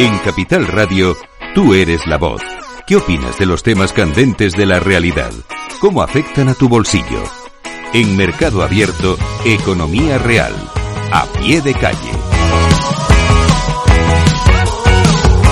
En Capital Radio, tú eres la voz. ¿Qué opinas de los temas candentes de la realidad? ¿Cómo afectan a tu bolsillo? En Mercado Abierto, Economía Real. A pie de calle.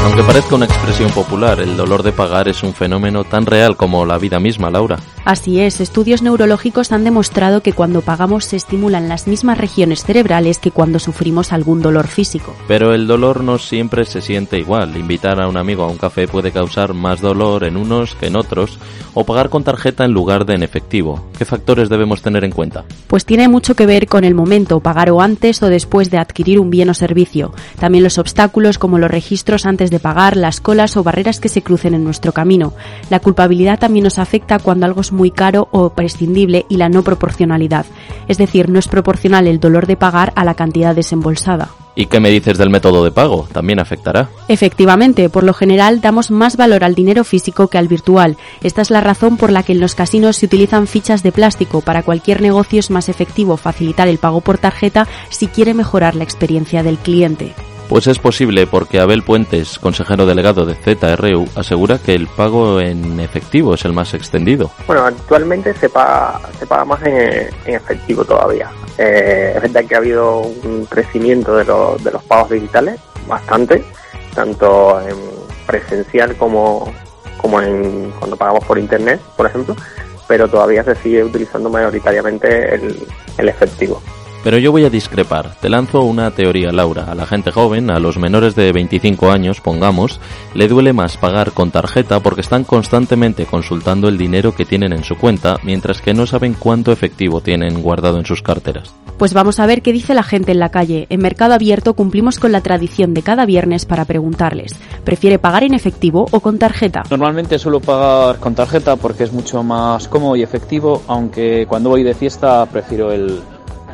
Aunque parezca una expresión popular, el dolor de pagar es un fenómeno tan real como la vida misma, Laura. Así es, estudios neurológicos han demostrado que cuando pagamos se estimulan las mismas regiones cerebrales que cuando sufrimos algún dolor físico. Pero el dolor no siempre se siente igual. Invitar a un amigo a un café puede causar más dolor en unos que en otros, o pagar con tarjeta en lugar de en efectivo. ¿Qué factores debemos tener en cuenta? Pues tiene mucho que ver con el momento, pagar o antes o después de adquirir un bien o servicio. También los obstáculos como los registros antes de pagar, las colas o barreras que se crucen en nuestro camino. La culpabilidad también nos afecta cuando algo es muy caro o prescindible y la no proporcionalidad. Es decir, no es proporcional el dolor de pagar a la cantidad desembolsada. ¿Y qué me dices del método de pago? ¿También afectará? Efectivamente, por lo general damos más valor al dinero físico que al virtual. Esta es la razón por la que en los casinos se utilizan fichas de plástico. Para cualquier negocio es más efectivo facilitar el pago por tarjeta si quiere mejorar la experiencia del cliente. Pues es posible porque Abel Puentes, consejero delegado de ZRU, asegura que el pago en efectivo es el más extendido. Bueno, actualmente se paga, se paga más en, efectivo todavía. Eh, es verdad que ha habido un crecimiento de, de los pagos digitales, bastante, tanto en presencial como, en cuando pagamos por internet, por ejemplo, pero todavía se sigue utilizando mayoritariamente el efectivo. Pero yo voy a discrepar. Te lanzo una teoría, Laura. A la gente joven, a los menores de 25 años, pongamos, le duele más pagar con tarjeta porque están constantemente consultando el dinero que tienen en su cuenta, mientras que no saben cuánto efectivo tienen guardado en sus carteras. Pues vamos a ver qué dice la gente en la calle. En Mercado Abierto cumplimos con la tradición de cada viernes para preguntarles, ¿prefiere pagar en efectivo o con tarjeta? Normalmente suelo pagar con tarjeta porque es mucho más cómodo y efectivo, aunque cuando voy de fiesta prefiero el,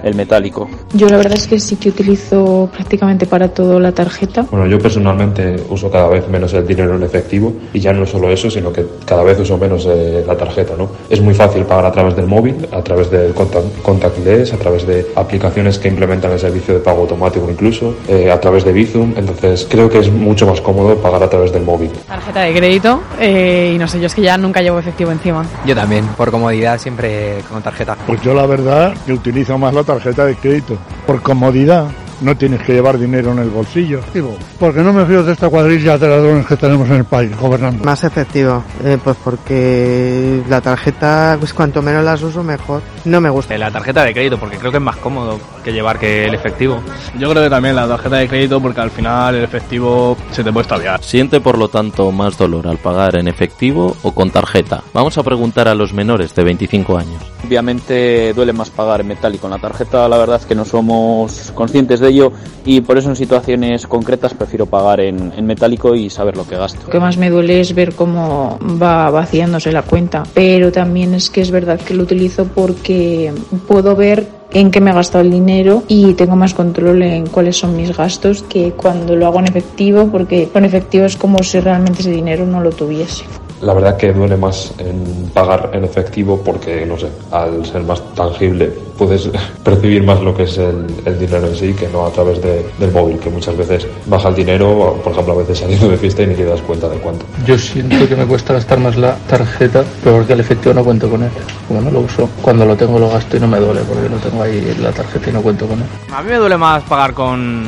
el metálico. Yo la verdad es que sí que utilizo prácticamente para todo la tarjeta. Bueno, yo personalmente uso cada vez menos el dinero en efectivo y ya no solo eso, sino que cada vez uso menos eh, la tarjeta, ¿no? Es muy fácil pagar a través del móvil, a través del contactless, a través de aplicaciones que implementan el servicio de pago automático incluso, eh, a través de Bizum, entonces creo que es mucho más cómodo pagar a través del móvil. Tarjeta de crédito eh, y no sé, yo es que ya nunca llevo efectivo encima. Yo también, por comodidad siempre con tarjeta. Pues yo la verdad que utilizo más la tarjeta tarjeta de crédito. Por comodidad, no tienes que llevar dinero en el bolsillo. Digo, porque no me fío de esta cuadrilla de ladrones que tenemos en el país gobernando. Más efectivo, eh, pues porque la tarjeta, pues cuanto menos las uso mejor. No me gusta. La tarjeta de crédito, porque creo que es más cómodo que llevar que el efectivo. Yo creo que también la tarjeta de crédito, porque al final el efectivo se te puede extraviar. ¿Siente por lo tanto más dolor al pagar en efectivo o con tarjeta? Vamos a preguntar a los menores de 25 años. Obviamente duele más pagar en metal y con la tarjeta la verdad es que no somos conscientes de ello y por eso en situaciones concretas prefiero pagar en, en metálico y saber lo que gasto. Lo que más me duele es ver cómo va vaciándose la cuenta, pero también es que es verdad que lo utilizo porque puedo ver en qué me he gastado el dinero y tengo más control en cuáles son mis gastos que cuando lo hago en efectivo, porque con efectivo es como si realmente ese dinero no lo tuviese. La verdad que duele más en pagar en efectivo porque, no sé, al ser más tangible puedes percibir más lo que es el, dinero en sí que no a través del móvil, que muchas veces baja el dinero, por ejemplo, a veces saliendo de fiesta y ni te das cuenta de cuánto. Yo siento que me cuesta gastar más la tarjeta, pero porque el efectivo no cuento con él. Como no lo uso, cuando lo tengo lo gasto y no me duele porque no tengo ahí la tarjeta y no cuento con él. A mí me duele más pagar con,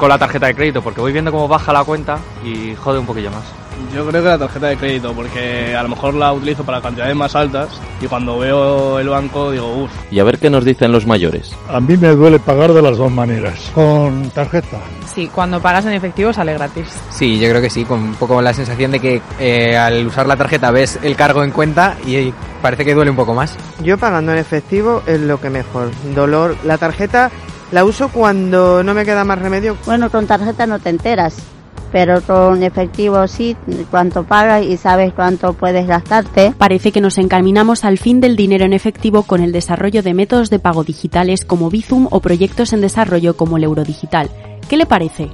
con la tarjeta de crédito porque voy viendo cómo baja la cuenta y jode un poquillo más. Yo creo que la tarjeta de crédito, porque a lo mejor la utilizo para cantidades más altas y cuando veo el banco digo, uff. Y a ver qué nos dicen los mayores. A mí me duele pagar de las dos maneras, con tarjeta. Sí, cuando pagas en efectivo sale gratis. Sí, yo creo que sí, con un poco la sensación de que eh, al usar la tarjeta ves el cargo en cuenta y parece que duele un poco más. Yo pagando en efectivo es lo que mejor. Dolor, la tarjeta la uso cuando no me queda más remedio. Bueno, con tarjeta no te enteras pero con efectivo sí, cuánto pagas y sabes cuánto puedes gastarte. Parece que nos encaminamos al fin del dinero en efectivo con el desarrollo de métodos de pago digitales como Bizum o proyectos en desarrollo como el Eurodigital. ¿Qué le parece?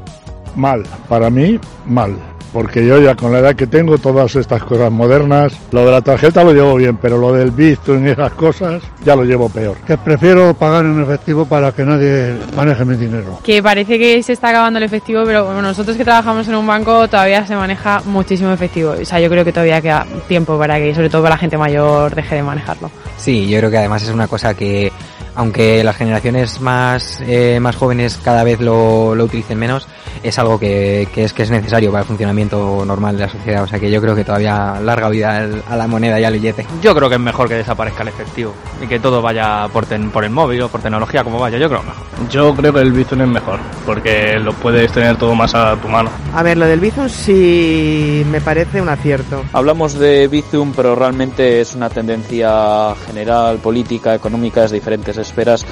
Mal, para mí, mal porque yo ya con la edad que tengo, todas estas cosas modernas, lo de la tarjeta lo llevo bien, pero lo del Bizum y esas cosas ya lo llevo peor. Que prefiero pagar en efectivo para que nadie maneje mi dinero. Que parece que se está acabando el efectivo, pero bueno, nosotros que trabajamos en un banco todavía se maneja muchísimo efectivo. O sea, yo creo que todavía queda tiempo para que, sobre todo para la gente mayor, deje de manejarlo. Sí, yo creo que además es una cosa que aunque las generaciones más, eh, más jóvenes cada vez lo, lo utilicen menos, es algo que, que, es que es necesario para el funcionamiento normal de la sociedad. O sea que yo creo que todavía larga vida a la moneda y al billete. Yo creo que es mejor que desaparezca el efectivo y que todo vaya por, ten, por el móvil o por tecnología como vaya. Yo creo mejor. Yo creo que el Bizum es mejor porque lo puedes tener todo más a tu mano. A ver, lo del Bizum sí me parece un acierto. Hablamos de Bizum, pero realmente es una tendencia general, política, económica, es diferentes esferas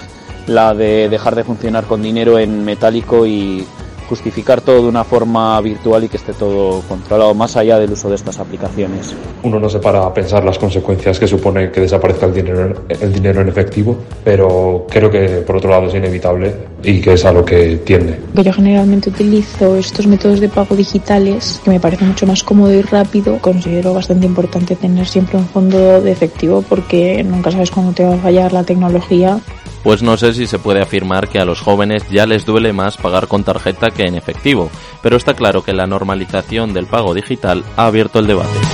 la de dejar de funcionar con dinero en metálico y justificar todo de una forma virtual y que esté todo controlado más allá del uso de estas aplicaciones. Uno no se para a pensar las consecuencias que supone que desaparezca el dinero, el dinero en efectivo, pero creo que por otro lado es inevitable y que es a lo que tiende. Yo generalmente utilizo estos métodos de pago digitales que me parece mucho más cómodo y rápido. Considero bastante importante tener siempre un fondo de efectivo porque nunca sabes cuándo te va a fallar la tecnología pues no sé si se puede afirmar que a los jóvenes ya les duele más pagar con tarjeta que en efectivo, pero está claro que la normalización del pago digital ha abierto el debate.